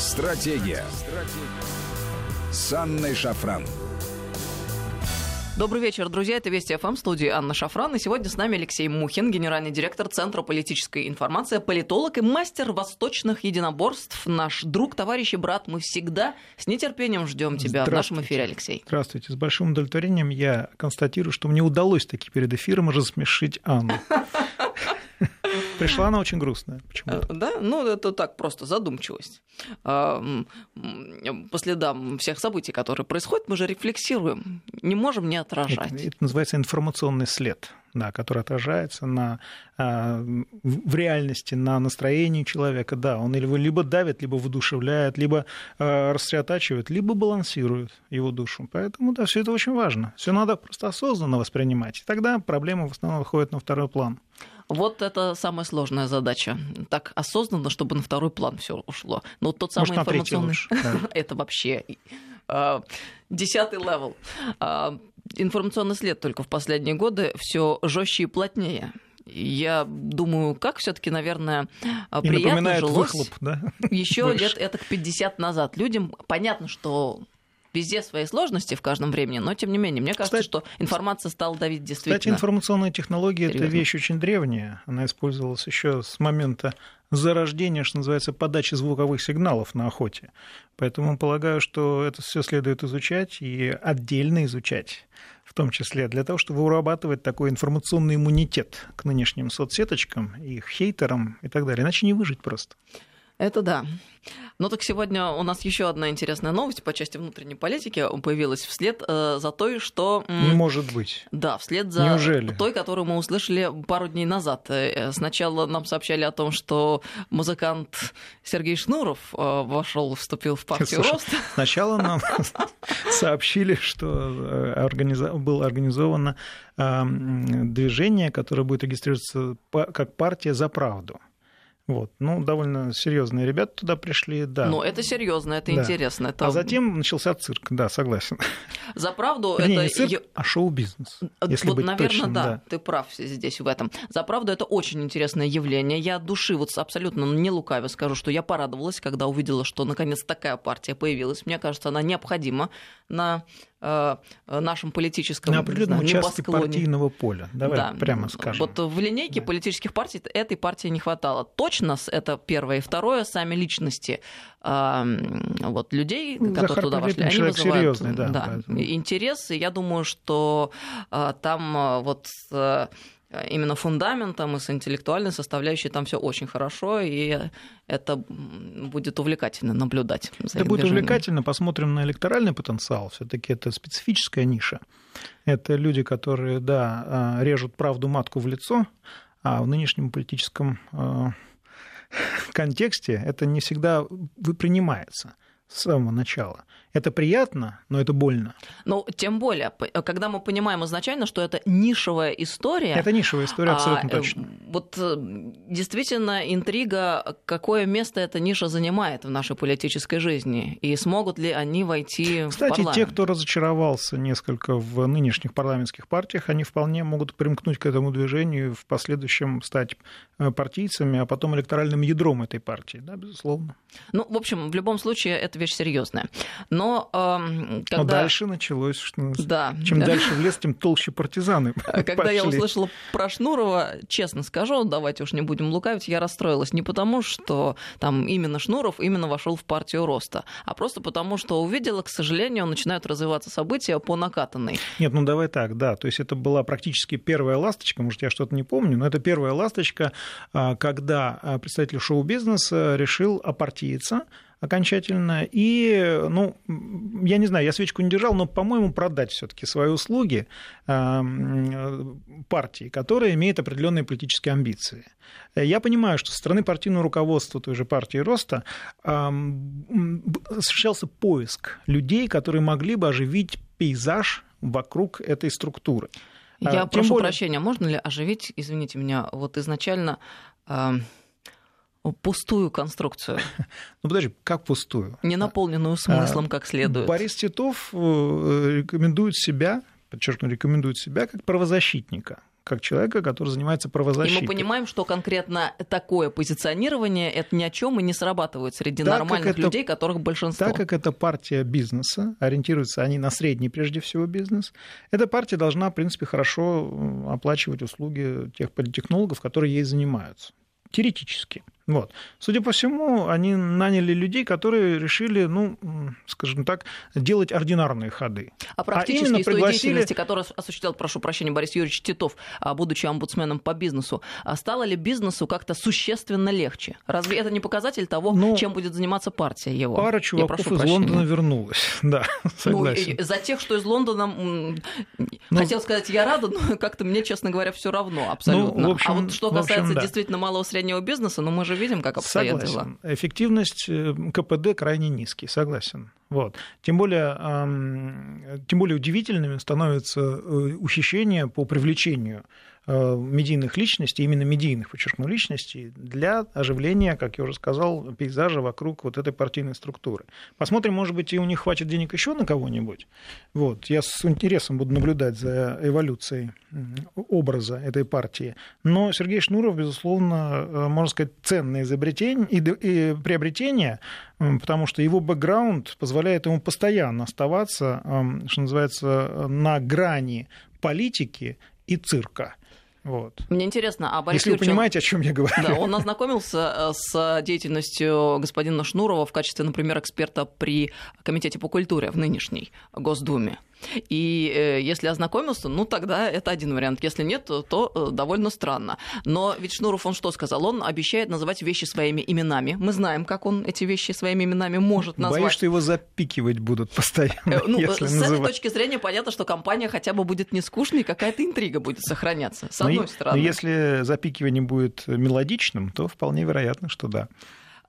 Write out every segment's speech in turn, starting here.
Стратегия. Стратегия. С Анной Шафран. Добрый вечер, друзья. Это Вести ФМ, студии Анна Шафран. И сегодня с нами Алексей Мухин, генеральный директор Центра политической информации, политолог и мастер восточных единоборств. Наш друг, товарищ и брат. Мы всегда с нетерпением ждем тебя в нашем эфире, Алексей. Здравствуйте. С большим удовлетворением я констатирую, что мне удалось таки перед эфиром рассмешить Анну. Пришла она очень грустная. Почему? Да, ну это так просто задумчивость. А, по следам всех событий, которые происходят, мы же рефлексируем, не можем не отражать. Это, это называется информационный след, да, который отражается на, а, в реальности, на настроении человека. Да, он либо давит, либо воодушевляет, либо а, рассредотачивает, либо балансирует его душу. Поэтому да, все это очень важно. Все надо просто осознанно воспринимать. И тогда проблема в основном выходит на второй план. Вот это самая сложная задача. Так осознанно, чтобы на второй план все ушло. Но вот тот самый Может, информационный... это вообще а, десятый level. А, информационный след только в последние годы все жестче и плотнее. Я думаю, как все-таки, наверное, и приятно жилось выхлоп, да? еще лет это 50 назад. Людям понятно, что везде свои сложности в каждом времени, но тем не менее, мне кажется, кстати, что информация стала давить действительно. Кстати, информационная технология это вещь очень древняя. Она использовалась еще с момента зарождения, что называется, подачи звуковых сигналов на охоте. Поэтому полагаю, что это все следует изучать и отдельно изучать в том числе для того, чтобы вырабатывать такой информационный иммунитет к нынешним соцсеточкам, их хейтерам и так далее. Иначе не выжить просто. Это да. Ну так сегодня у нас еще одна интересная новость по части внутренней политики появилась вслед э, за той, что... Не может быть. Да, вслед за Неужели? той, которую мы услышали пару дней назад. Э, сначала нам сообщали о том, что музыкант Сергей Шнуров э, вошел, вступил в партию Слушай, Рост. Сначала нам сообщили, что э, было организовано движение, которое будет регистрироваться как партия за правду. Вот. Ну, довольно серьезные ребята туда пришли, да. Ну, это серьезно, это да. интересно. Это... А затем начался цирк, да, согласен. За правду Вернее, это... не цирк, а шоу-бизнес, если вот, быть наверное, точным, да, да, ты прав здесь в этом. За правду это очень интересное явление. Я души вот абсолютно не лукаво скажу, что я порадовалась, когда увидела, что наконец такая партия появилась. Мне кажется, она необходима на нашем политическом на определенном знаю, участке партийного поля. Давай да. прямо скажем. Вот в линейке да. политических партий этой партии не хватало. Точно это первое. И второе, сами личности вот, людей, ну, которые Захар туда вошли, они вызывают серьезный, да, да, интерес. И я думаю, что э, там э, вот Э, именно фундаментом и с интеллектуальной составляющей там все очень хорошо, и это будет увлекательно наблюдать. это будет увлекательно. Посмотрим на электоральный потенциал. Все-таки это специфическая ниша. Это люди, которые, да, э, режут правду матку в лицо, а в нынешнем политическом э, контексте это не всегда принимается с самого начала. Это приятно, но это больно. Ну, тем более, когда мы понимаем изначально, что это нишевая история. Это нишевая история, абсолютно а, точно. Вот э, действительно интрига, какое место эта ниша занимает в нашей политической жизни, и смогут ли они войти Кстати, в парламент? те, кто разочаровался несколько в нынешних парламентских партиях, они вполне могут примкнуть к этому движению и в последующем стать э, партийцами, а потом электоральным ядром этой партии, да, безусловно. Ну, в общем, в любом случае, это вещь серьезная. Но, э, когда... Но дальше началось, что да. чем дальше в лес, тем толще партизаны Когда пошли. я услышала про Шнурова, честно скажу, давайте уж не будем лукавить, я расстроилась не потому, что там именно Шнуров именно вошел в партию роста, а просто потому, что увидела, к сожалению, начинают развиваться события по накатанной. Нет, ну давай так, да, то есть это была практически первая ласточка, может, я что-то не помню, но это первая ласточка, а, когда а, представитель шоу-бизнеса решил опартииться, окончательно. И, ну, я не знаю, я свечку не держал, но, по-моему, продать все-таки свои услуги партии, которая имеет определенные политические амбиции. Я понимаю, что со стороны партийного руководства той же партии Роста осуществлялся поиск людей, которые могли бы оживить пейзаж вокруг этой структуры. Я Тем прошу более... прощения, можно ли оживить, извините меня, вот изначально пустую конструкцию. Ну подожди, как пустую? Не наполненную смыслом как следует. Борис Титов э, рекомендует себя, подчеркну, рекомендует себя как правозащитника, как человека, который занимается правозащитой. И мы понимаем, что конкретно такое позиционирование это ни о чем и не срабатывает среди так нормальных это, людей, которых большинство. Так как это партия бизнеса, ориентируются они на средний прежде всего бизнес, эта партия должна, в принципе, хорошо оплачивать услуги тех политтехнологов, которые ей занимаются. Теоретически. Вот. Судя по всему, они наняли людей, которые решили, ну, скажем так, делать ординарные ходы. А практически а из пригласили... той деятельности, которую осуществлял, прошу прощения, Борис Юрьевич Титов, а, будучи омбудсменом по бизнесу, а стало ли бизнесу как-то существенно легче? Разве это не показатель того, ну, чем будет заниматься партия его? Пара чуваков из прощения. Лондона вернулась, да, ну, согласен. Ну, за тех, что из Лондона, ну, хотел сказать, я рада, но как-то мне, честно говоря, все равно абсолютно. Ну, общем, а вот что касается общем, да. действительно малого среднего бизнеса, ну мы же видим, как обстоят согласен. дела. Эффективность э, КПД крайне низкий, согласен. Вот. Тем, более, тем более удивительными становятся э, ухищрения по привлечению медийных личностей, именно медийных, подчеркну, личностей, для оживления, как я уже сказал, пейзажа вокруг вот этой партийной структуры. Посмотрим, может быть, и у них хватит денег еще на кого-нибудь. Вот. Я с интересом буду наблюдать за эволюцией образа этой партии. Но Сергей Шнуров, безусловно, э, можно сказать, ценное изобретение и приобретение, потому что его бэкграунд позволяет ему постоянно оставаться, что называется, на грани политики и цирка. Вот. Мне интересно, а Борис Если Юрьевич, вы понимаете, о чем я говорю. Да, он ознакомился э, с деятельностью господина Шнурова в качестве, например, эксперта при Комитете по культуре в нынешней Госдуме. И э, если ознакомился, ну тогда это один вариант. Если нет, то, э, довольно странно. Но ведь Шнуров, он что сказал? Он обещает называть вещи своими именами. Мы знаем, как он эти вещи своими именами может назвать. Боюсь, что его запикивать будут постоянно. Э, ну, если с называть. этой точки зрения понятно, что компания хотя бы будет не скучной, какая-то интрига будет сохраняться, с одной но, стороны. Но если запикивание будет мелодичным, то вполне вероятно, что да.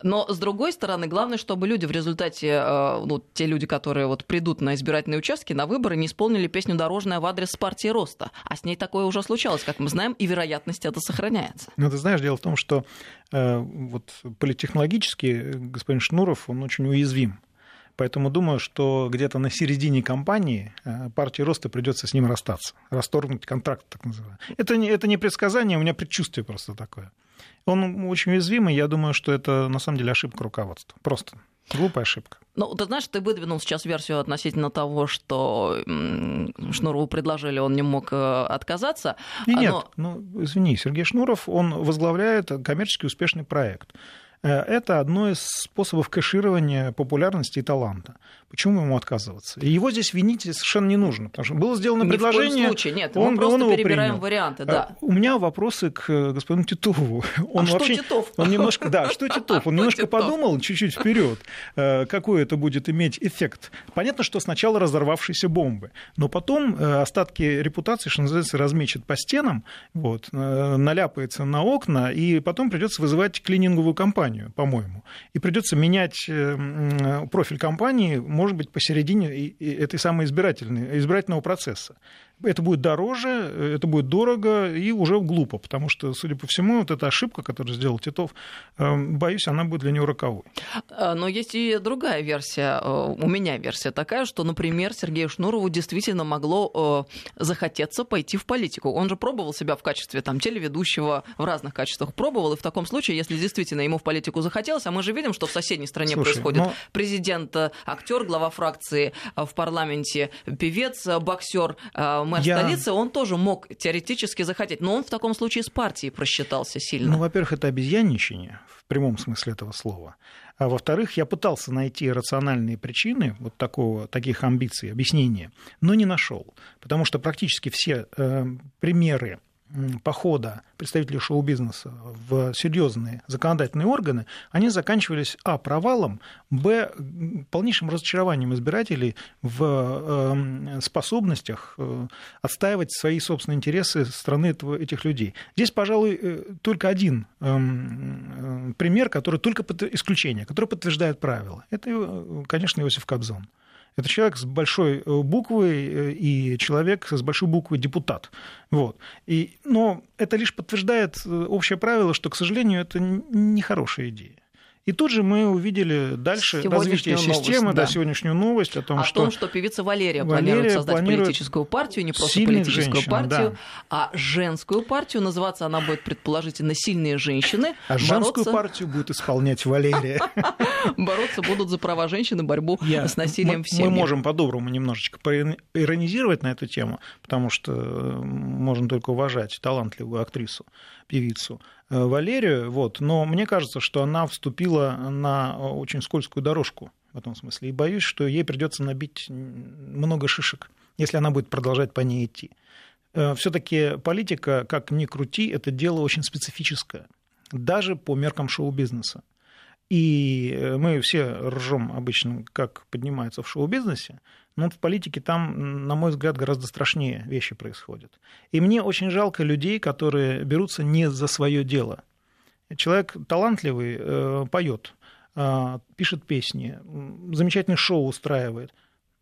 Но, с другой стороны, главное, чтобы люди в результате, э, ну, те люди, которые вот придут на избирательные участки, на выборы, не исполнили песню «Дорожная» в адрес партии Роста. А с ней такое уже случалось, как мы знаем, и вероятность это сохраняется. Ну, ты знаешь, дело в том, что э, вот политтехнологически господин Шнуров, он очень уязвим. Поэтому думаю, что где-то на середине кампании э, партии Роста придется с ним расстаться, расторгнуть контракт, так называемый. Это не, это не предсказание, у меня предчувствие просто такое. Он очень уязвимый, я думаю, что это на самом деле ошибка руководства. Просто глупая ошибка. Ну, ты знаешь, ты выдвинул сейчас версию относительно того, что Шнурову предложили, он не мог э, отказаться. И нет, но... ну, извини, Сергей Шнуров, он возглавляет коммерчески успешный проект. Э, это одно из способов кэширования популярности и таланта. Почему ему отказываться? И его здесь винить совершенно не нужно, потому что было сделано Ни предложение. В коем случае, нет, он, мы просто он перебираем принял. варианты, да. Э, у меня вопросы к э, господину Титову. Он а вообще, что Титов? Он немножко, да, что Титов? Он немножко подумал чуть-чуть вперед, какой это будет иметь эффект. Понятно, что сначала разорвавшиеся бомбы, но потом остатки репутации, что называется, размечет по стенам, вот, наляпается на окна, и потом придется вызывать клининговую кампанию компанию, по-моему. И придется менять э, профиль компании, может быть, посередине этой самой избирательной, избирательного процесса это будет дороже, это будет дорого и уже глупо, потому что, судя по всему, вот эта ошибка, которую сделал Титов, эм, боюсь, она будет для него роковой. А, но есть и другая версия, э, у меня версия такая, что, например, Сергею Шнурову действительно могло э, захотеться пойти в политику. Он же пробовал себя в качестве там, телеведущего, в разных качествах пробовал, и в таком случае, если действительно ему в политику захотелось, а мы же видим, что в соседней стране Слушай, происходит но... президент, э, актер, глава фракции в парламенте, певец, боксер, мэр я... столицы, он тоже мог теоретически захотеть. Но он в таком случае с партией просчитался сильно. Ну, во-первых, это обезьянничание в прямом смысле этого слова. А во-вторых, я пытался найти рациональные причины вот такого, таких амбиций, объяснения, но не нашел. Потому что практически все э, примеры похода представителей шоу-бизнеса в серьезные законодательные органы, они заканчивались, а, провалом, б, полнейшим разочарованием избирателей в эм, способностях э, отстаивать свои собственные интересы страны этого, этих людей. Здесь, пожалуй, э, только один эм, э, пример, который только исключение, который подтверждает правила. Это, конечно, Иосиф Кобзон. Это человек с большой э, буквы э, и человек с большой буквы депутат. Вот. И, но это лишь подтверждает э, общее правило, что, к сожалению, это не хорошая идея. И тут же мы увидели дальше развитие системы, новость, да. да, сегодняшнюю новость о том, о что... том, что певица Валерия, Валерия планирует создать планирует политическую партию, не просто политическую женщин, партию, да. а женскую партию. Называться она будет, предположительно, «Сильные женщины». А бороться... женскую партию будет исполнять Валерия. Бороться будут за права женщин и борьбу с насилием в семье. Мы можем по-доброму немножечко иронизировать на эту тему, потому что можно только уважать талантливую актрису, певицу. Э, Валерию, вот, но мне кажется, что она вступила на очень скользкую дорожку в этом смысле. И боюсь, что ей придется набить много шишек, если она будет продолжать по ней идти. Э, Все-таки политика, как ни крути, это дело очень специфическое, даже по меркам шоу-бизнеса. И э, мы все ржем обычно, как поднимается в шоу-бизнесе, но в политике там, на мой взгляд, гораздо страшнее вещи происходят. И мне очень жалко людей, которые берутся не за свое дело. Человек талантливый, э, поет, э, пишет песни, замечательное шоу устраивает.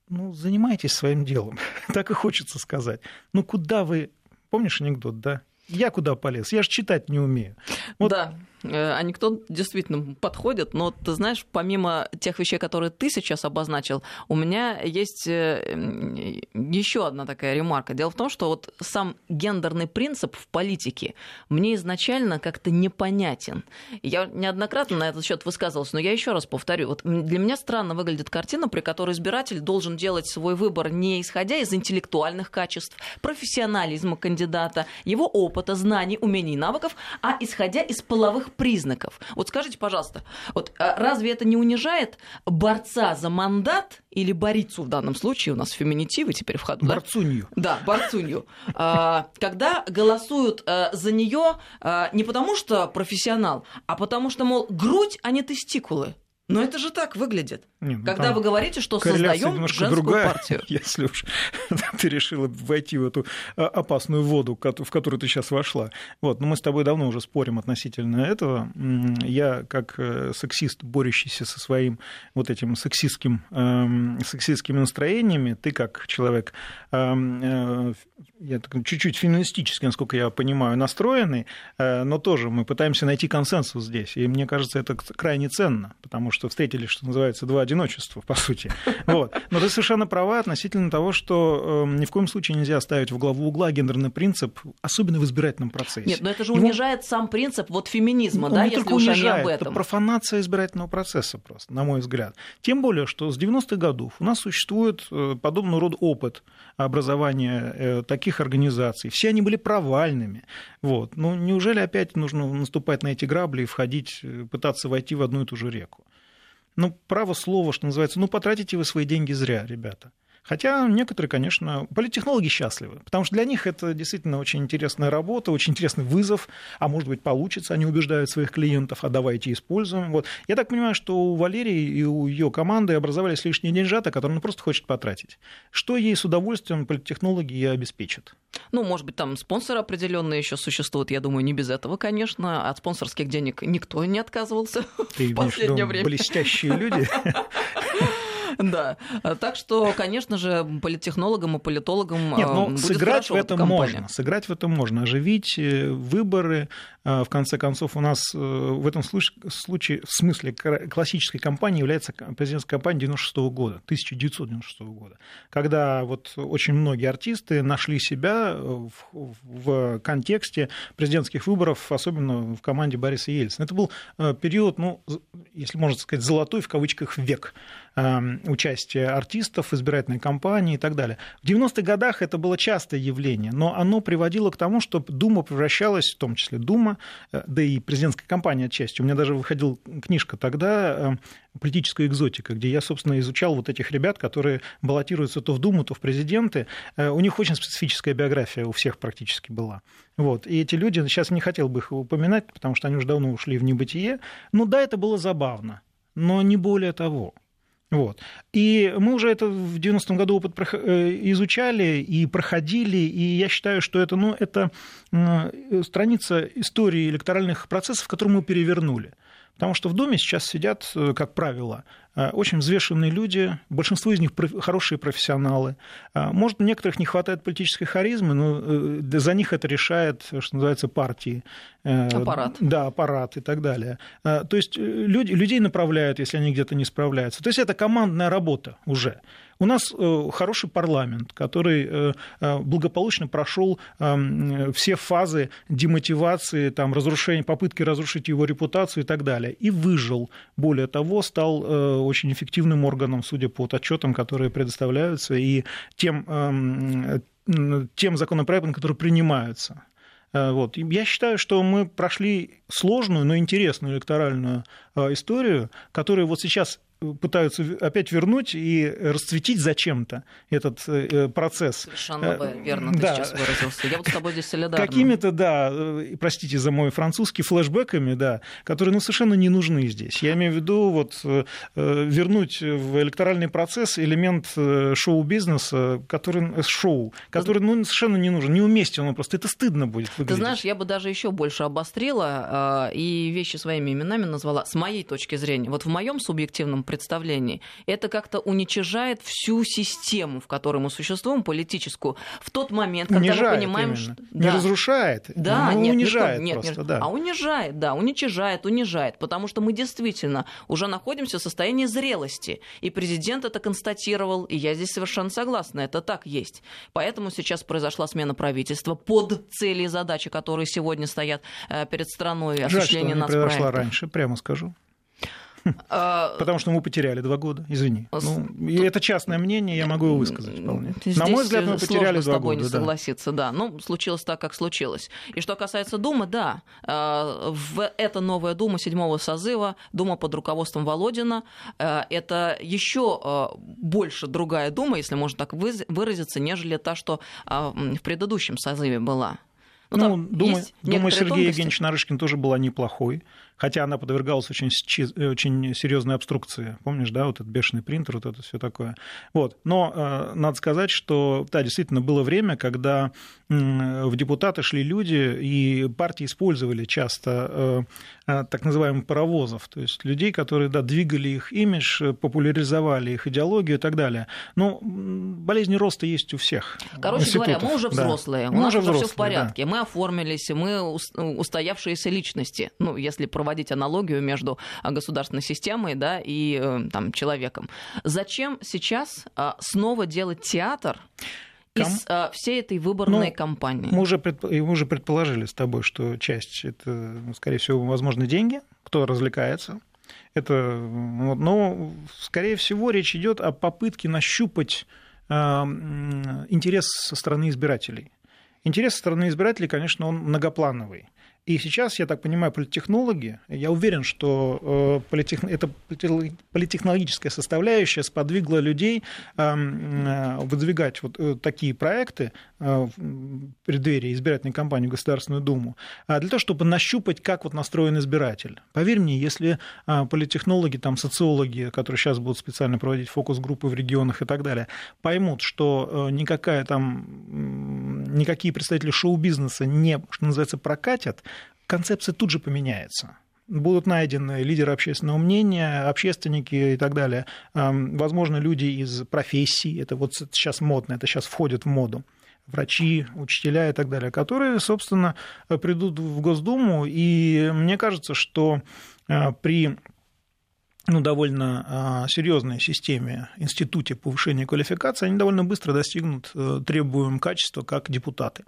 Ну, занимайтесь своим делом, так и хочется сказать. Ну, куда вы... Помнишь анекдот, да? Я куда полез? Я же читать не умею. Вот. Да. Э, анекдот действительно подходит, но ты знаешь, помимо тех вещей, которые ты сейчас обозначил, у меня есть э, еще одна такая ремарка. Дело в том, что вот сам гендерный принцип в политике мне изначально как-то непонятен. Я неоднократно на этот счет высказывалась, но я еще раз повторю. Вот для меня странно выглядит картина, при которой избиратель должен делать свой выбор не исходя из интеллектуальных качеств, профессионализма кандидата, его опыта, знаний, умений, навыков, а исходя из половых признаков. Вот скажите, пожалуйста, вот а разве это не унижает борца за мандат или борицу в данном случае, у нас феминитивы теперь в ходу, Борцунью. Да, борцунью. А, когда голосуют э, за нее не потому, что профессионал, а потому что, мол, грудь, а не тестикулы. Но это же так выглядит. Не, ну, Когда вы говорите, что создаем женскую другая, партию. Если уж ты решила войти в эту а, опасную воду, в которую ты сейчас вошла. Вот, но мы с тобой давно уже спорим относительно этого. Я как э, сексист, борющийся со своим вот этим сексистским, эм, сексистскими настроениями, ты как человек эм, э, я чуть-чуть феминистически, насколько я понимаю, настроенный, э, но тоже мы пытаемся найти консенсус здесь. И мне кажется, это крайне ценно, потому что встретили, что называется, два одиночества, по сути. Вот. Но ты совершенно права относительно того, что э, ни в коем случае нельзя ставить в главу угла гендерный принцип, особенно в избирательном процессе. Нет, но это же Его... унижает сам принцип вот феминизма, Он да, не если уж унижает, об этом. Это профанация избирательного процесса просто, на мой взгляд. Тем более, что с 90-х годов у нас существует э, подобного рода опыт образования таких организаций. Все они были провальными. Вот. Ну, неужели опять нужно наступать на эти грабли и входить, э, пытаться войти в одну и ту же реку? Ну, право слова, что называется, ну, потратите вы свои деньги зря, ребята. Хотя некоторые, конечно, политтехнологи счастливы, потому что для них это действительно очень интересная работа, очень интересный вызов, а может быть получится, они убеждают своих клиентов, а давайте используем. Вот. Я так понимаю, что у Валерии и у ее команды образовались лишние деньжата, которые она просто хочет потратить. Что ей с удовольствием политтехнологи и обеспечат? Ну, может быть, там спонсоры определенные еще существуют, я думаю, не без этого, конечно. От спонсорских денег никто не отказывался Ты в последнее время. Блестящие люди. Да. Так что, конечно же, политтехнологам и политологам Нет, но ну, сыграть в этом можно. Сыграть в этом можно. Оживить э, выборы. Э, в конце концов, у нас э, в этом случае, в смысле классической кампании является президентская кампания 96 года, 1996 года, когда вот очень многие артисты нашли себя в, в контексте президентских выборов, особенно в команде Бориса Ельцина. Это был период, ну, если можно сказать, золотой в кавычках век участие артистов избирательной кампании и так далее. В 90-х годах это было частое явление, но оно приводило к тому, что Дума превращалась, в том числе Дума, э, да и президентская кампания отчасти. У меня даже выходила книжка тогда э, «Политическая экзотика», где я, собственно, изучал вот этих ребят, которые баллотируются то в Думу, то в президенты. Э, у них очень специфическая биография у всех практически была. Вот. И эти люди, сейчас не хотел бы их упоминать, потому что они уже давно ушли в небытие. Ну да, это было забавно, но не более того. Вот. И мы уже это в 90-м году опыт э, изучали и проходили, и я считаю, что это, ну, это страница истории электоральных процессов, которую мы перевернули. Потому что в Доме сейчас сидят, э, как правило, очень взвешенные люди, большинство из них хорошие профессионалы. Может, у некоторых не хватает политической харизмы, но за них это решает, что называется, партии. Аппарат. Да, аппарат и так далее. То есть люди, людей направляют, если они где-то не справляются. То есть это командная работа уже. У нас э, хороший парламент, который э, э, благополучно прошел эм, все фазы демотивации, там, разрушения, попытки разрушить его репутацию и так далее. И выжил. Более того, стал очень эффективным органом, судя по отчетам, которые предоставляются, и тем, эм, тем законопроектам, которые принимаются. Вот. Я считаю, что мы прошли сложную, но интересную электоральную историю, которая вот сейчас пытаются опять вернуть и расцветить зачем-то этот э, процесс. Совершенно э, верно ты да. сейчас выразился. Я вот с тобой здесь солидарна. Какими-то, да, э, простите за мой французский, флешбэками, да, которые ну, совершенно не нужны здесь. Я имею в виду вот, вернуть в электоральный процесс элемент шоу-бизнеса, который, шоу, который ну, совершенно не нужен, неуместен он просто. Это стыдно будет выглядеть. Ты знаешь, я бы даже еще больше обострила и вещи своими именами назвала, с моей точки зрения. Вот в моем субъективном представлении. Это как-то уничижает всю систему, в которой мы существуем, политическую, в тот момент, когда унижает мы понимаем, именно. что... Не да. разрушает, да, но нет, унижает нет, просто, нет, да. А унижает, да, уничижает, унижает, потому что мы действительно уже находимся в состоянии зрелости. И президент это констатировал, и я здесь совершенно согласна, это так есть. Поэтому сейчас произошла смена правительства под цели и задачи, которые сегодня стоят э, перед страной, Жаль, что не произошла раньше, прямо скажу. А, Потому что мы потеряли два года, извини. Ну, и это частное мнение, я могу его высказать вполне. На мой взгляд, мы потеряли два года. не согласиться, да. Ну, случилось так, как случилось. И что касается Думы, да, а, в эта новая Дума седьмого созыва, Дума под руководством Володина, а, это еще больше другая Дума, если можно так выразиться, нежели та, что в предыдущем созыве была. Ну, ну Дума, Дума Сергея Евгеньевича Нарышкина тоже была неплохой хотя она подвергалась очень, очень серьезной обструкции. Помнишь, да, вот этот бешеный принтер, вот это все такое. Вот. Но э, надо сказать, что, да, действительно, было время, когда в депутаты шли люди, и партии использовали часто э, э, так называемых паровозов, то есть людей, которые, да, двигали их имидж, популяризовали их идеологию и так далее. Но болезни роста есть у всех. Короче институтов. говоря, мы уже взрослые, да. у мы нас уже все в порядке, да. мы оформились, мы устоявшиеся личности, ну, если проводить проводить аналогию между а, государственной системой да, и э, там, человеком. Зачем сейчас а, снова делать театр? из а, всей этой выборной ну, кампании? Мы уже, предп... мы уже предположили с тобой, что часть это, ну, скорее всего, возможно, деньги, кто развлекается. Это, вот, но, скорее всего, речь идет о попытке нащупать э, интерес со стороны избирателей. Интерес со стороны избирателей, конечно, он многоплановый. И сейчас, я так понимаю, политтехнологи, я уверен, что э, политех... эта политтехнологическая составляющая сподвигла людей эм, э, выдвигать вот э, такие проекты в преддверии избирательной кампании в Государственную Думу, для того, чтобы нащупать, как вот настроен избиратель. Поверь мне, если политтехнологи, там, социологи, которые сейчас будут специально проводить фокус-группы в регионах и так далее, поймут, что никакая там, никакие представители шоу-бизнеса не, что называется, прокатят, концепция тут же поменяется будут найдены лидеры общественного мнения, общественники и так далее. Возможно, люди из профессий, это вот сейчас модно, это сейчас входит в моду врачи, учителя и так далее, которые, собственно, придут в Госдуму. И мне кажется, что а, при ну, довольно а, серьезной системе, институте повышения квалификации, они довольно быстро достигнут э, требуемого качества как депутаты.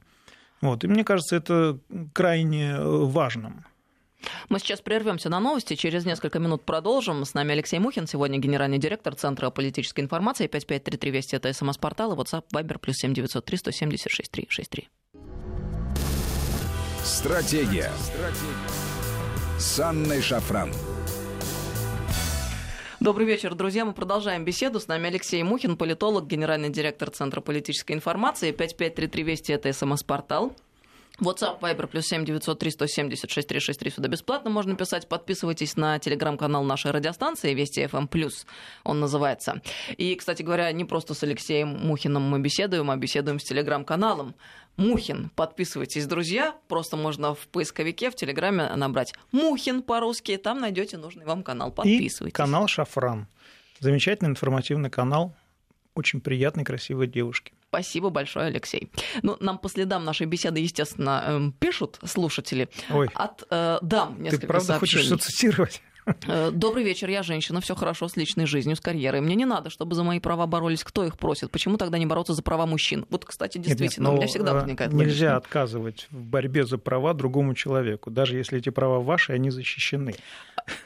Вот. И мне кажется, это крайне э, важным. Мы сейчас прервемся на новости, через несколько минут продолжим. С нами Алексей Мухин, сегодня генеральный директор Центра политической информации. 5533 Вести это СМС-портал и WhatsApp Viber плюс 7903 176 363. Стратегия. Стратегия. С Анной Шафран. Добрый вечер, друзья. Мы продолжаем беседу. С нами Алексей Мухин, политолог, генеральный директор Центра политической информации. 5533 Вести – это СМС-портал. WhatsApp, Viber, плюс 7 903 176 363 сюда бесплатно можно писать. Подписывайтесь на телеграм-канал нашей радиостанции Вести FM+, плюс он называется. И, кстати говоря, не просто с Алексеем Мухиным мы беседуем, а беседуем с телеграм-каналом. Мухин. Подписывайтесь, друзья. Просто можно в поисковике, в Телеграме набрать Мухин по-русски. Там найдете нужный вам канал. Подписывайтесь. И канал Шафран. Замечательный информативный канал, очень приятной, красивой девушки. Спасибо большое, Алексей. Ну, нам по следам нашей беседы, естественно, эм, пишут слушатели Ой. от э, дам несколько Ты правда сообщений. хочешь что цитировать? Э, Добрый вечер, я женщина, все хорошо с личной жизнью, с карьерой. Мне не надо, чтобы за мои права боролись. Кто их просит? Почему тогда не бороться за права мужчин? Вот, кстати, действительно, нет, нет, у меня всегда э, возникает Нельзя логично. отказывать в борьбе за права другому человеку, даже если эти права ваши, они защищены.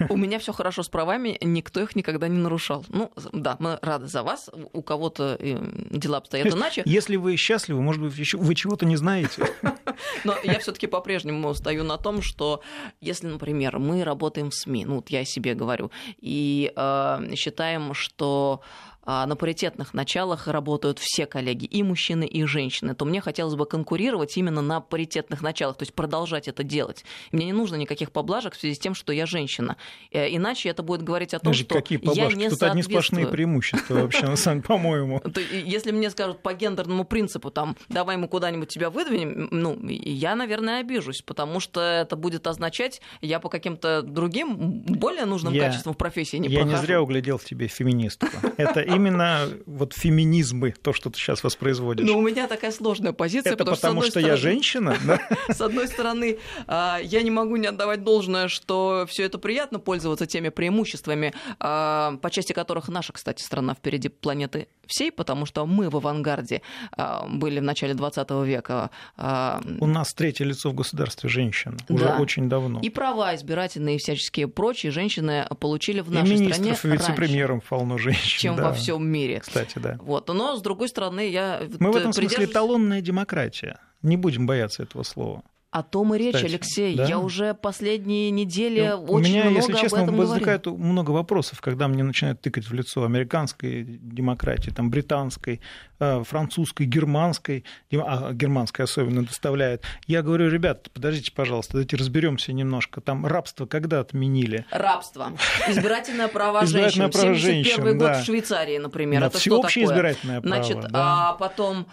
У меня все хорошо с правами, никто их никогда не нарушал. Ну, да, мы рады за вас. У кого-то э, дела обстоят иначе. Если вы счастливы, может быть, еще- вы чего-то не знаете. Но я все-таки по-прежнему стою на том, что если, например, мы работаем в СМИ, ну вот я о себе говорю, и э, считаем, что на паритетных началах работают все коллеги, и мужчины, и женщины, то мне хотелось бы конкурировать именно на паритетных началах, то есть продолжать это делать. Мне не нужно никаких поблажек в связи с тем, что я женщина. Э, Иначе это будет говорить о том, Подожди, что какие я поблажки? не Тут одни сплошные преимущества вообще, на самом по-моему. Если мне скажут по гендерному принципу, там, давай мы куда-нибудь тебя выдвинем, ну, я, наверное, обижусь, потому что это будет означать, я по каким-то другим, более нужным Я- качествам в профессии не Я не прохожу. зря углядел в тебе феминистку. Это именно вот феминизмы, то, что ты сейчас воспроизводишь. Но у меня такая сложная позиция, Это потому, потому что, что я женщина? С одной стороны, а, я не могу не отдавать должное, что все это приятно пользоваться теми преимуществами, а, по части которых наша, кстати, страна впереди планеты всей, потому что мы в авангарде а, были в начале 20 века. У нас третье лицо в государстве женщина. Уже Да. очень давно. И права избирательные и всяческие прочие женщины получили в И нашей министров, и стране раньше, вице-премьером полно женщин. чем да. во всем мире. Кстати, да. Вот. Но, с другой стороны, я Мы в этом смысле придерживаюсь- эталонная демократия. Не будем бояться этого слова. О том и речь, Кстати, Алексей. да. Я уже последние недели Ну, У очень меня, много если об честно, этом говорю. возникает много вопросов, когда мне начинают тыкать в лицо американской демократии, там, британской, э, французской, германской, а германской особенно доставляет. Я говорю, ребят, подождите, пожалуйста, давайте разберемся немножко. Там рабство когда отменили? Рабство. Избирательное право женщин. Избирательное право 71 женщин, год да. в Швейцарии, например. Да, Это что всеобщее такое? избирательное право. Значит, да. а потом...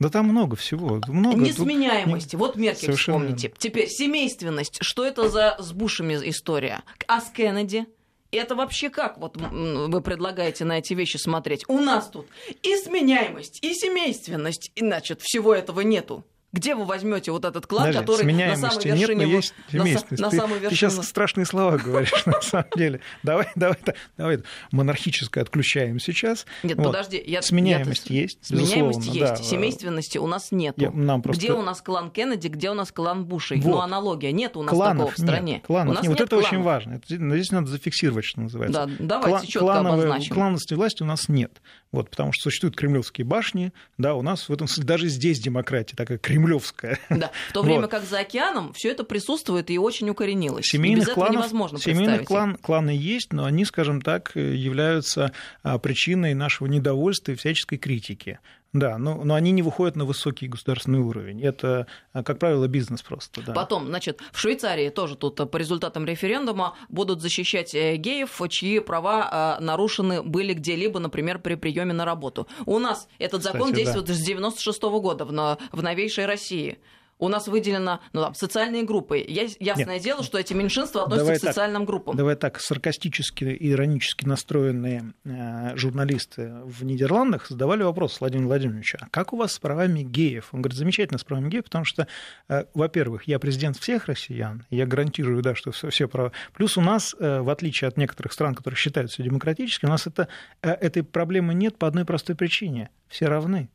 Да там много всего. Много. Тут- Несменяемости. Вот Меркель Совершенно вспомните. Теперь семейственность. Что это за с Бушами история? А с Кеннеди? Это вообще как вот вы предлагаете на эти вещи смотреть? У нас тут и сменяемость, и семейственность, и, значит, всего этого нету. Где вы возьмете вот этот клад, Подожди, который на самой нет, но вершине... есть семейственность. на ты, самой ты сейчас вершине... страшные слова говоришь, на самом деле. Давай, давай, давай монархическое отключаем сейчас. Нет, подожди. Я, Сменяемость есть, Сменяемость есть. Семейственности у нас нет. Где у нас клан Кеннеди, где у нас клан Бушей? Ну, аналогия. Нет у нас такого в стране. Кланов нет. Вот это очень важно. Здесь надо зафиксировать, что называется. Да, давайте четко обозначим. Кланности власти у нас нет. Вот, потому что существуют кремлевские башни, да, у нас в этом смысле даже здесь демократия такая кремлевская. Да. В то время Вот. как за океаном все это присутствует и очень укоренилось. и Семейных без этого кланов, невозможно семейных клан, кланы есть, но они, скажем так, являются а, причиной нашего недовольства и всяческой критики. Да, но, но они не выходят на высокий государственный уровень. Это, а, как правило, бизнес просто. Да. Потом, значит, в Швейцарии тоже тут э, по результатам референдума будут защищать э, геев, чьи права э, нарушены были где-либо, например, при приеме на работу. У нас этот закон Кстати, да. действует с 96 года в, в новейшей России. У нас выделено ну, там, социальные группы. Я- Ясное дело, что эти меньшинства относятся Давай к так. социальным группам. Давай так, саркастически и иронически настроенные э, журналисты в Нидерландах задавали вопрос Владимиру Владимировичу, а как у вас с правами геев? Он говорит, замечательно с правами геев, потому что, э, во-первых, я президент всех россиян, я гарантирую, да, что все, все права. Плюс у нас, э, в отличие от некоторых стран, которые считаются демократическими, у нас это, э, этой проблемы нет по одной простой причине. Все равны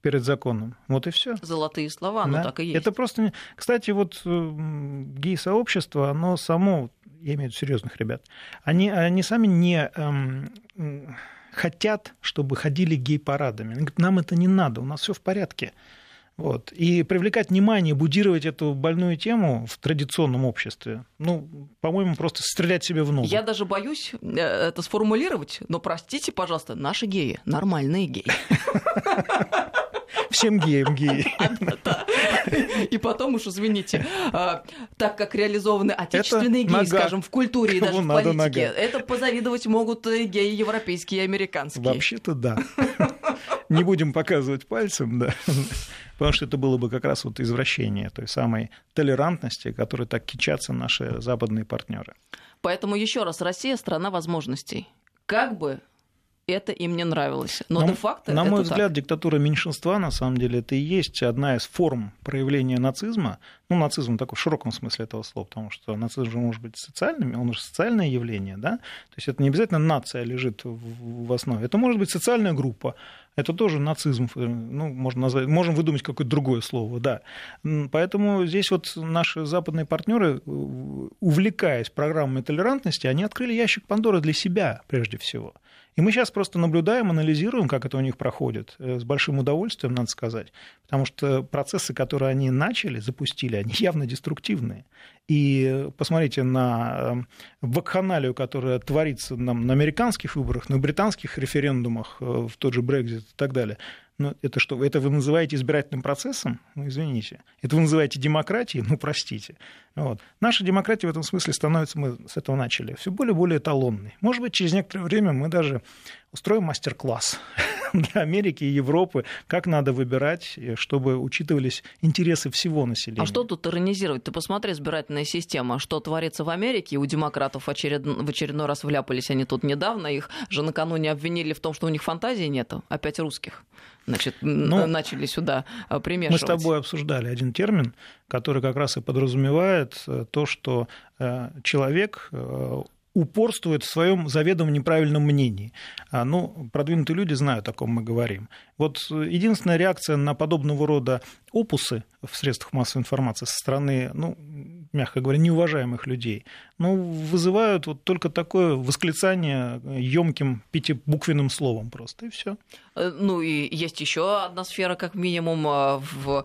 перед законом. Вот и все. Золотые слова, ну Да. так и есть. Это просто... Кстати, вот гей-сообщество, оно само, я имею в виду серьезных ребят, они, они сами не эм, хотят, чтобы ходили гей-парадами. Они говорят, нам это не надо, у нас все в порядке. Вот. И привлекать внимание, будировать эту больную тему в традиционном обществе, ну, по-моему, просто стрелять себе в ногу. Я даже боюсь э, это сформулировать, но простите, пожалуйста, наши геи, нормальные геи. Всем геям геи. И потом уж, извините, а, так как реализованы отечественные геи, скажем, в культуре и даже в политике, это позавидовать могут геи европейские и американские. Вообще-то да. не будем показывать пальцем, да, потому что это было бы как раз вот извращение той самой толерантности, которой так кичатся наши западные партнеры. Поэтому еще раз, Россия страна возможностей. Как бы это им не нравилось. Но на, де-факто На мой взгляд, так. диктатура меньшинства, на самом деле, это и есть одна из форм проявления нацизма. Ну, нацизм такой в широком смысле этого слова, потому что нацизм же может быть социальным, он же социальное явление, да? То есть это не обязательно нация лежит в основе. Это может быть социальная группа, это тоже нацизм, ну, можно назвать, можем выдумать какое-то другое слово, да. Поэтому здесь вот наши западные партнеры, увлекаясь программой толерантности, они открыли ящик Пандоры для себя прежде всего. И мы сейчас просто наблюдаем, анализируем, как это у них проходит, э, с большим удовольствием, надо сказать, потому что процессы, которые они начали, запустили, они явно деструктивные. И посмотрите на э, вакханалию, которая творится на, на американских выборах, на британских референдумах, э, в тот же Брекзит и так далее. Но это что, это вы называете избирательным процессом? Ну, извините. Это вы называете демократией? Ну, простите. Вот. Наша демократия в этом смысле становится, мы с этого начали, все более и более эталонной. Может быть, через некоторое время мы даже устроим мастер-класс для Америки и Европы, как надо выбирать, чтобы учитывались интересы всего населения. А что тут иронизировать? Ты посмотри, избирательная система, что творится в Америке, у демократов очеред... в очередной раз вляпались они тут недавно, их же накануне обвинили в том, что у них фантазии нету, опять русских значит, ну, начали сюда а, примешивать. Мы с тобой обсуждали один термин, который как раз и подразумевает э, то, что э, человек э, упорствует в своем заведомо неправильном мнении. А, ну, продвинутые люди знают, о ком мы говорим. Вот единственная реакция на подобного рода опусы в средствах массовой информации со стороны, ну, мягко говоря, неуважаемых людей, ну, вызывают вот только такое восклицание емким пятибуквенным словом просто, и все. Э, ну, и есть еще одна сфера, как минимум, э, в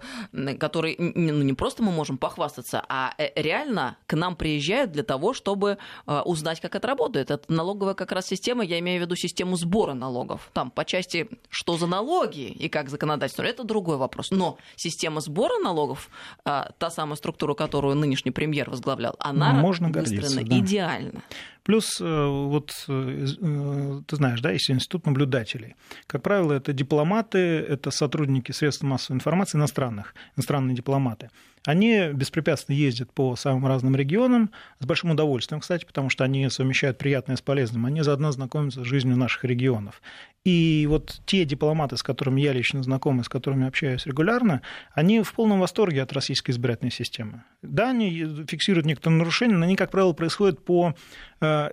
которой ну, не просто мы можем похвастаться, а э, реально к нам приезжают для того, чтобы узнать, как это работает. Это налоговая как раз система, я имею в виду систему сбора налогов. Там по части, что за налоги и как законодательство, это другой вопрос. Но система сбора налогов, та самая структура, которую нынешний премьер возглавлял, она Можно выстроена да. идеально. Плюс, э, вот э, э, ты знаешь, да, есть институт наблюдателей. Как правило, это дипломаты, это сотрудники средств массовой информации иностранных, иностранные дипломаты. Они беспрепятственно ездят по самым разным регионам, с большим удовольствием, кстати, потому что они совмещают приятное с полезным. Они заодно знакомятся с жизнью наших регионов. И вот те дипломаты, с которыми я лично знаком и с которыми общаюсь регулярно, они в полном восторге от российской избирательной системы. Да, они фиксируют некоторые нарушения, но они, как правило, происходят по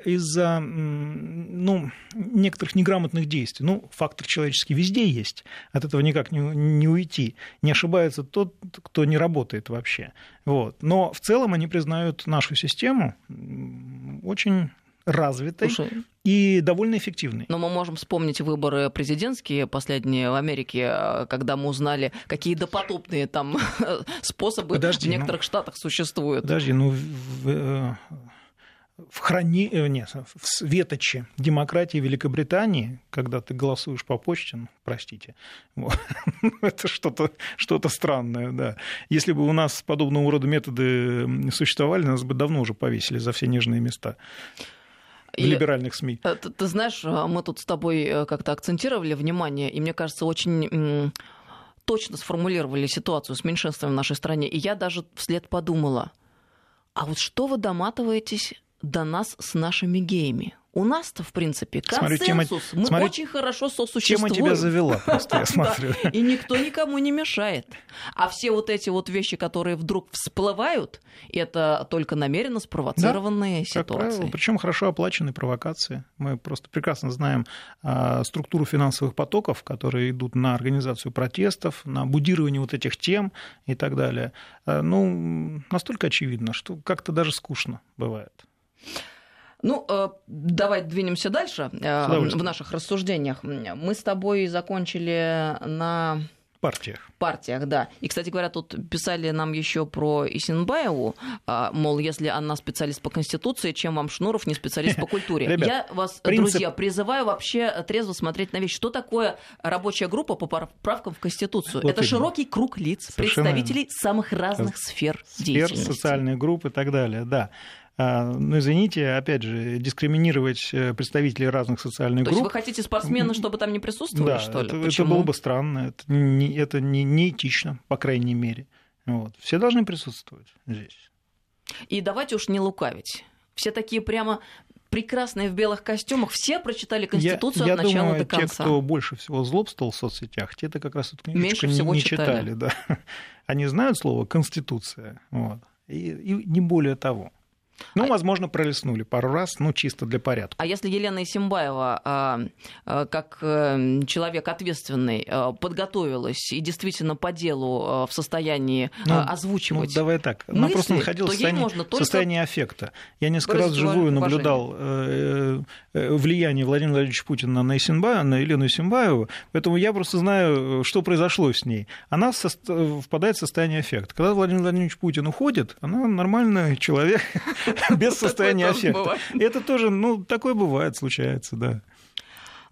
из-за ну, некоторых неграмотных действий. Ну, фактор человеческий везде есть, от этого никак не, не уйти. Не ошибается тот, кто не работает вообще. Вот. Но в целом они признают нашу систему очень развитой Слушай, и довольно эффективной. Но мы можем вспомнить выборы президентские последние в Америке, э, когда мы узнали, какие допотопные там способы Подожди, в некоторых ну, штатах существуют. Подожди, ну в, храни... Э, нет, в светоче демократии Великобритании, когда ты голосуешь по почте, ну, простите, это что-то что странное, да. Если бы у нас подобного рода методы существовали, нас бы давно уже повесили за все нежные места в либеральных СМИ. Э, ты, ты знаешь, э, мы тут с тобой как-то акцентировали внимание, и мне кажется, очень точно сформулировали ситуацию с меньшинством в нашей стране. И я даже вслед подумала, а вот что вы доматываетесь до нас с нашими геями. У нас-то, в принципе, консенсус. Смотрю, тема... Мы смотрю, очень хорошо сосуществуем. Тема тебя завела просто, я смотрю. И никто никому не мешает. А все вот эти вот вещи, которые вдруг всплывают, это только намеренно спровоцированные ситуации. Причем хорошо оплаченные провокации. Мы просто прекрасно знаем а, структуру финансовых потоков, которые идут на организацию протестов, на будирование вот этих тем и так далее. А, ну, настолько очевидно, что как-то даже скучно бывает. Ну, э, давай двинемся дальше э, в наших рассуждениях. Мы с тобой закончили на партиях. Партиях, да. И, кстати говоря, тут писали нам еще про Исинбаеву, а, мол, если она специалист по Конституции, чем вам Шнуров не специалист по культуре? Ребят, Я вас, принцип... друзья, призываю вообще трезво смотреть на вещи. Что такое рабочая группа по поправкам в Конституцию? Вот Это именно. широкий круг лиц, Совершенно представителей самых разных сфер, сфер деятельности. социальных групп и так далее, да. Ну, извините, опять же, дискриминировать представителей разных социальных То групп... То есть вы хотите спортсмены, чтобы там не присутствовали, да, что ли? Это, это было бы странно, это не, это не, не этично, по крайней мере. Вот. Все должны присутствовать здесь. И давайте уж не лукавить. Все такие прямо прекрасные в белых костюмах, все прочитали Конституцию я, от начала думаю, до конца. Те, кто больше всего злобствовал в соцсетях, те-то как раз эту книжечку Меньше не, всего не читали. читали. Да. Они знают слово «конституция», вот, и, и не более того. Ну, а... возможно, пролистнули пару раз, ну, чисто для порядка. А если Елена Исимбаева, а, а, как э, человек ответственный, а, подготовилась и действительно по делу в состоянии ну, озвучивать Ну, давай так. Она мысли, просто находилась в состоянии, можно только... состоянии аффекта. Я несколько раз вживую наблюдал э, э, влияние Владимира Владимировича Путина на, Исимбаеву, на Елену Исимбаеву, поэтому я просто знаю, что произошло с ней. Она впадает в состояние аффекта. Когда Владимир Владимирович Путин уходит, она нормальный человек, без состояния аффекта. Это тоже, ну, такое бывает, случается, да.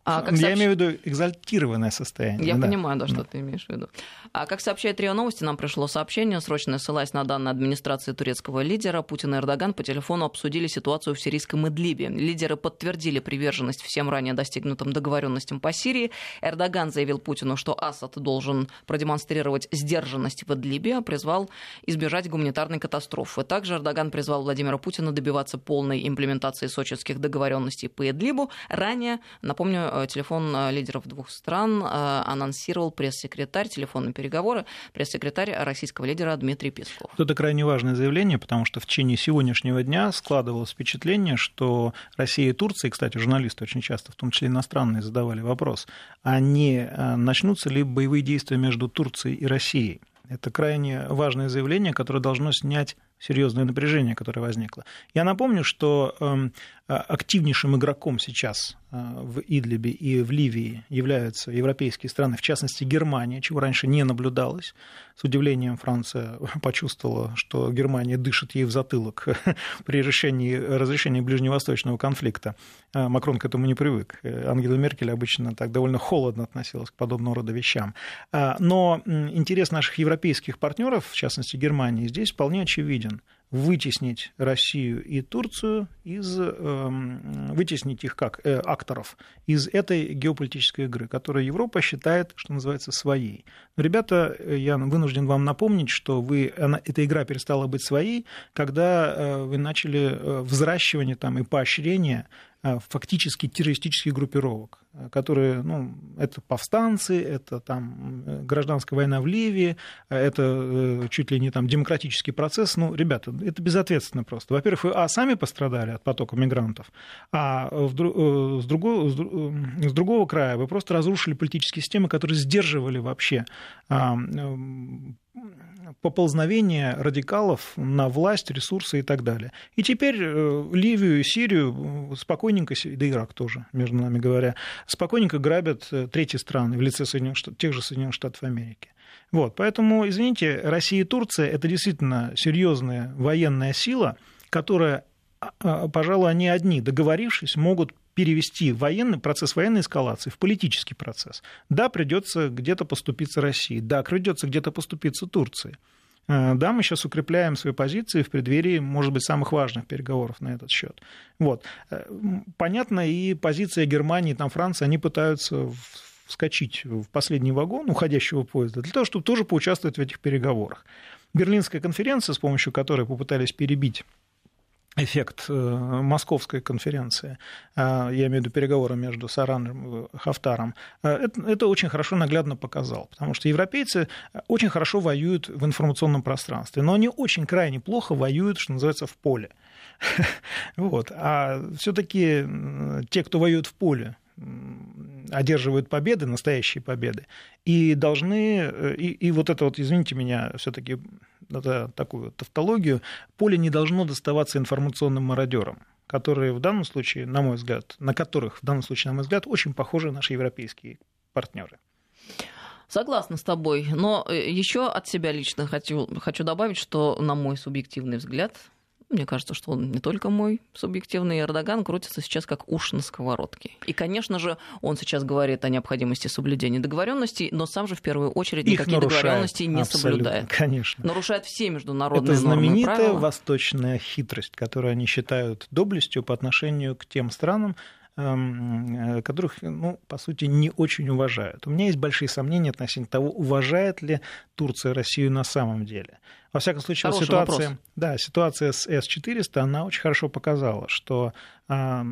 А, как Я сообщ... имею в виду экзальтированное состояние. Я да. понимаю, да, что да. ты имеешь в виду. А как сообщает РИА Новости, нам пришло сообщение, срочно ссылаясь на данные администрации турецкого лидера, Путин и Эрдоган по телефону обсудили ситуацию в сирийском Идлибе. Лидеры подтвердили приверженность всем ранее достигнутым договоренностям по Сирии. Эрдоган заявил Путину, что Асад должен продемонстрировать сдержанность в Идлибе, а призвал избежать гуманитарной катастрофы. Также Эрдоган призвал Владимира Путина добиваться полной имплементации сочинских договоренностей по Идлибу. Ранее, напомню, телефон э, лидеров двух стран э, анонсировал пресс-секретарь, телефонные переговоры, пресс-секретарь российского лидера Дмитрий Песков. Это крайне важное заявление, потому что в течение сегодняшнего дня складывалось впечатление, что Россия и Турция, кстати, журналисты очень часто, в том числе иностранные, задавали вопрос, а не начнутся ли боевые действия между Турцией и Россией? Это крайне важное заявление, которое должно снять серьезное напряжение, которое возникло. Я напомню, что эм, а, активнейшим игроком сейчас в Идлибе и в Ливии являются европейские страны, в частности Германия, чего раньше не наблюдалось. С удивлением Франция почувствовала, что Германия дышит ей в затылок при решении, разрешении ближневосточного конфликта. А, Макрон к этому не привык. Ангела Меркель обычно так довольно холодно относилась к подобного рода вещам. Но интерес наших европейских партнеров, в частности Германии, здесь вполне очевиден вытеснить Россию и Турцию из эм, вытеснить их как э, акторов из этой геополитической игры, которую Европа считает, что называется, своей. Но, ребята, я вынужден вам напомнить, что вы, она, эта игра перестала быть своей, когда э, вы начали э, взращивание там, и поощрение Э, фактически террористических группировок, э, которые, ну, это повстанцы, это там э, гражданская война в Ливии, это чуть ли не там демократический процесс. Ну, ребята, это безответственно просто. Во-первых, вы, а, сами пострадали от потока мигрантов, а в, с, другого, с другого края вы просто разрушили политические системы, которые сдерживали вообще а, поползновение радикалов на власть, ресурсы и так далее. И теперь э, Ливию и Сирию спокойненько, да Ирак тоже, между нами говоря, спокойненько грабят э, третьи страны в лице Соединенных тех же Соединенных Штатов Америки. Вот, поэтому, извините, Россия и Турция – это действительно серьезная военная сила, которая, а, а, пожалуй, они одни, договорившись, могут перевести военный процесс военной эскалации в политический процесс. Да, придется где-то поступиться России, да, придется где-то поступиться Турции. Э, да, мы сейчас укрепляем свои позиции в преддверии, может быть, самых важных переговоров на этот счет. Вот. Э, понятно, и позиция Германии, там Франции, они пытаются вскочить в последний вагон уходящего поезда для того, чтобы тоже поучаствовать в этих переговорах. Берлинская конференция, с помощью которой попытались перебить эффект э, московской конференции, э, я имею в виду переговоры между Сараном и Хафтаром, э, это, очень хорошо наглядно показал, потому что европейцы очень хорошо воюют в информационном пространстве, но они очень крайне плохо воюют, что называется, в поле. Вот. А все-таки те, кто воюет в поле, одерживают победы, настоящие победы, и должны, и, и вот это вот, извините меня, все-таки такую тавтологию, поле не должно доставаться информационным мародерам которые в данном случае, на мой взгляд, на которых в данном случае, на мой взгляд, очень похожи наши европейские партнеры. Согласна с тобой, но э, еще от себя лично хочу, хочу добавить, что, на мой субъективный взгляд, Мне кажется, что он не только мой субъективный. Эрдоган крутится сейчас как уж на сковородке. И, конечно же, он сейчас говорит о необходимости соблюдения договоренностей, но сам же в первую очередь Их никакие договоренности не соблюдает. Конечно. Нарушает все международные Это знаменитая нормы и правила. восточная хитрость, которую они считают доблестью по отношению к тем странам, которых, ну, по сути, не очень уважают. У меня есть большие сомнения относительно того, уважает ли Турция Россию на самом деле. Во всяком случае, Хороший ситуация, вопрос. да, ситуация с С-400, она очень хорошо показала, что э,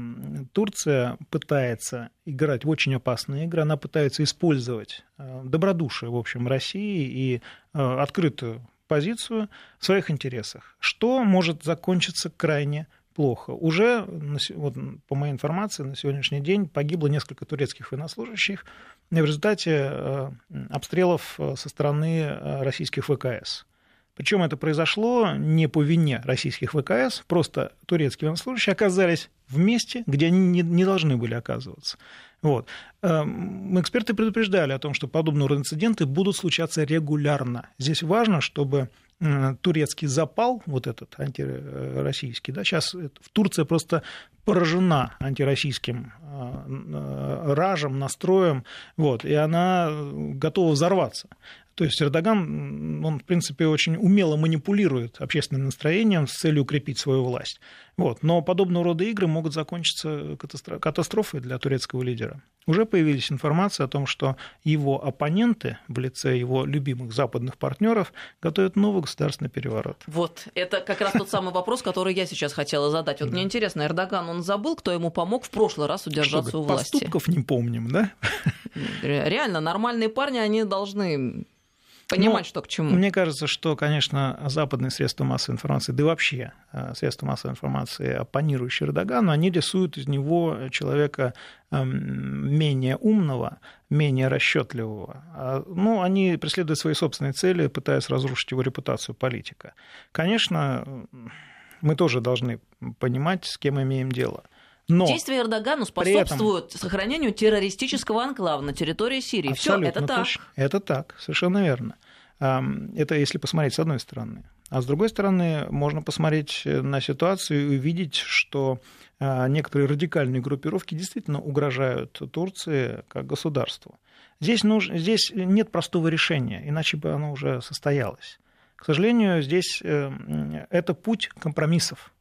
Турция пытается играть в очень опасные игры, она пытается использовать э, добродушие, в общем, России и э, открытую позицию в своих интересах, что может закончиться крайне плохо. Уже, вот, по моей информации, на сегодняшний день погибло несколько турецких военнослужащих в результате обстрелов со стороны российских ВКС. Причем это произошло не по вине российских ВКС, просто турецкие военнослужащие оказались в месте, где они не, не должны были оказываться. Вот. Эксперты предупреждали о том, что рода инциденты будут случаться регулярно. Здесь важно, чтобы турецкий запал, вот этот антироссийский, да, сейчас Турция просто поражена антироссийским ражем, настроем, вот, и она готова взорваться. То есть Эрдоган, он, в принципе, очень умело манипулирует общественным настроением с целью укрепить свою власть. Вот. Но подобного рода игры могут закончиться катастрофой для турецкого лидера. Уже появилась информация о том, что его оппоненты в лице его любимых западных партнеров готовят новый государственный переворот. Вот, это как раз тот самый вопрос, который я сейчас хотела задать. Вот мне интересно, Эрдоган, он забыл, кто ему помог в прошлый раз удержаться что, у власти? Поступков не помним, да? Реально, нормальные парни, они должны понимать, ну, что к чему. Мне кажется, что, конечно, западные средства массовой информации, да и вообще средства массовой информации, оппонирующие Эрдогану, они рисуют из него человека менее умного, менее расчетливого. Ну, они преследуют свои собственные цели, пытаясь разрушить его репутацию политика. Конечно, мы тоже должны понимать, с кем имеем дело. Но Действия Эрдогану способствуют этом... сохранению террористического анклава на территории Сирии. Все это так. Точно. Это так, совершенно верно. Это если посмотреть с одной стороны. А с другой стороны, можно посмотреть на ситуацию и увидеть, что а, некоторые радикальные группировки действительно угрожают Турции как государству. Здесь, нужно, здесь нет простого решения, иначе бы оно уже состоялось. К сожалению, здесь э, это путь компромиссов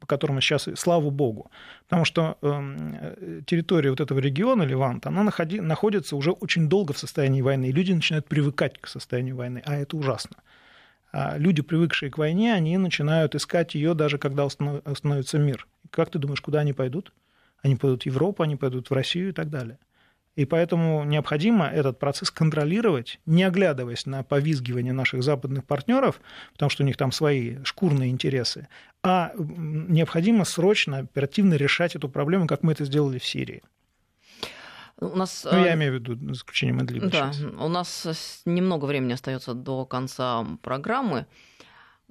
по которому сейчас, слава богу, потому что э, территория вот этого региона, Ливант, она находи, находится уже очень долго в состоянии войны, и люди начинают привыкать к состоянию войны, а это ужасно. А люди, привыкшие к войне, они начинают искать ее даже когда установится мир. Как ты думаешь, куда они пойдут? Они пойдут в Европу, они пойдут в Россию и так далее. И поэтому необходимо этот процесс контролировать, не оглядываясь на повизгивание наших западных партнеров, потому что у них там свои шкурные интересы, а необходимо срочно, оперативно решать эту проблему, как мы это сделали в Сирии. У нас, ну, я э, имею в виду за исключением Идлиба. Да, сейчас. у нас немного времени остается до конца программы.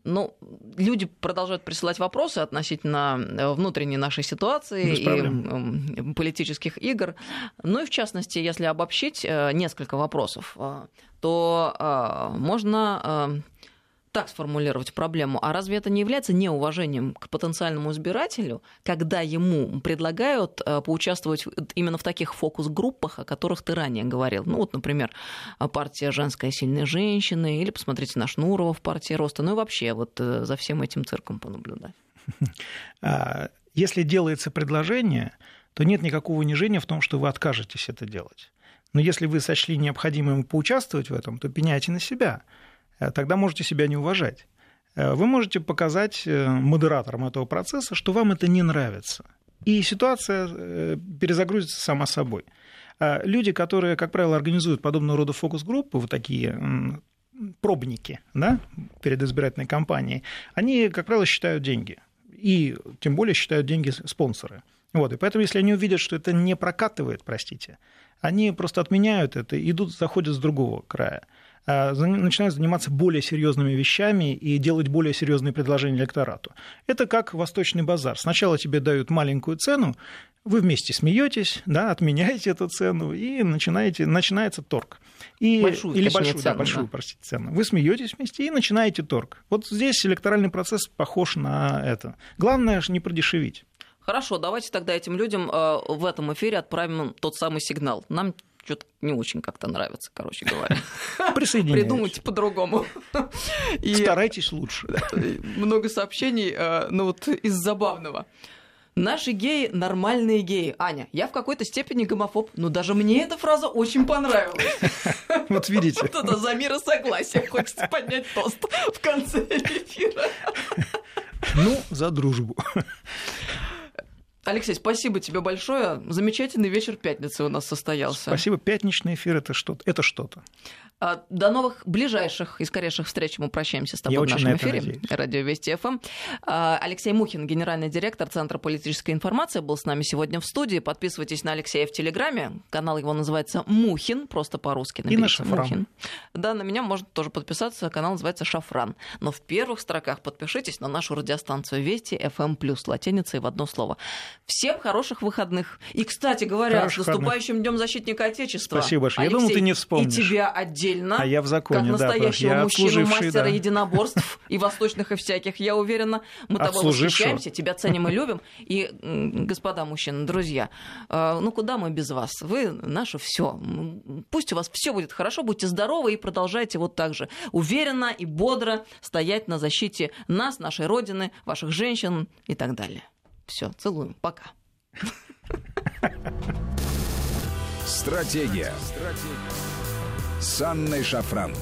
Ну, люди продолжают присылать вопросы относительно э, внутренней нашей ситуации и политических игр. Ну и в частности, если обобщить э, несколько вопросов, э, то можно так сформулировать проблему. А разве это не является неуважением к потенциальному избирателю, когда ему предлагают э, поучаствовать именно в таких фокус-группах, о которых ты ранее говорил? Ну вот, например, партия «Женская сильная женщина» или посмотрите на Шнурова в партии «Роста». Ну и вообще вот э, за всем этим цирком понаблюдать. А, если делается предложение, то нет никакого унижения в том, что вы откажетесь это делать. Но если вы сочли необходимым поучаствовать в этом, то пеняйте на себя – Э, тогда можете себя не уважать. Э, вы можете показать э, модераторам этого процесса, что вам это не нравится. И ситуация перезагрузится сама собой. Люди, которые, как правило, организуют подобного рода фокус-группы, вот такие пробники да, перед избирательной кампанией, они, как правило, считают деньги. И тем более считают деньги спонсоры. Вот, и поэтому, если они увидят, что это не прокатывает, простите, они просто отменяют это, идут, заходят с другого края. Начинают заниматься более серьезными вещами и делать более серьезные предложения электорату. Это как восточный базар. Сначала тебе дают маленькую цену, вы вместе смеетесь, да, отменяете эту цену и начинаете, начинается торг. И, большую, или большую, цену, да, большую, да. простите, цену. Вы смеетесь вместе и начинаете торг. Вот здесь электоральный процесс похож на это. Главное же не продешевить. Хорошо, давайте тогда этим людям э, в этом эфире отправим тот самый сигнал. Нам что-то не очень как-то нравится, короче говоря. Придумайте по-другому. Старайтесь лучше. Много сообщений, э, ну вот из забавного. Наши геи – нормальные геи. Аня, я в какой-то степени гомофоб, но даже мне эта фраза очень понравилась. Вот видите. Вот это за мир и согласие. Хочется поднять тост в конце эфира. Ну, за дружбу. Алексей, спасибо тебе большое. Замечательный вечер пятницы у нас состоялся. Спасибо. Пятничный эфир это что-то. Это что-то. А, до новых ближайших и скорейших встреч. Мы прощаемся с тобой Я в нашем эфире. Надеюсь. Радио Вести ФМ. А, Алексей Мухин, генеральный директор Центра политической информации, был с нами сегодня в студии. Подписывайтесь на Алексея в Телеграме. Канал его называется Мухин, просто по-русски. И на Шафран. Мухин. Да, на меня можно тоже подписаться. Канал называется Шафран. Но в первых строках подпишитесь на нашу радиостанцию Вести ФМ плюс латиницей в одно слово. Всем хороших выходных. И, кстати говоря, хороших с наступающим Днем защитника Отечества. Спасибо большое. Я думал, ты не вспомнишь. И тебя отдельно. А я в законе, как настоящего да, мужчину, мастера да. единоборств и восточных и всяких, я уверена. Мы тобой восхищаемся, тебя ценим и любим. И, господа мужчины, друзья, э, ну куда мы без вас? Вы наше все. Пусть у вас все будет хорошо, будьте здоровы и продолжайте вот так же уверенно и бодро стоять на защите нас, нашей Родины, ваших женщин и так далее. Все, целуем. Пока. Стратегия. Стратегия с Анной Шафран.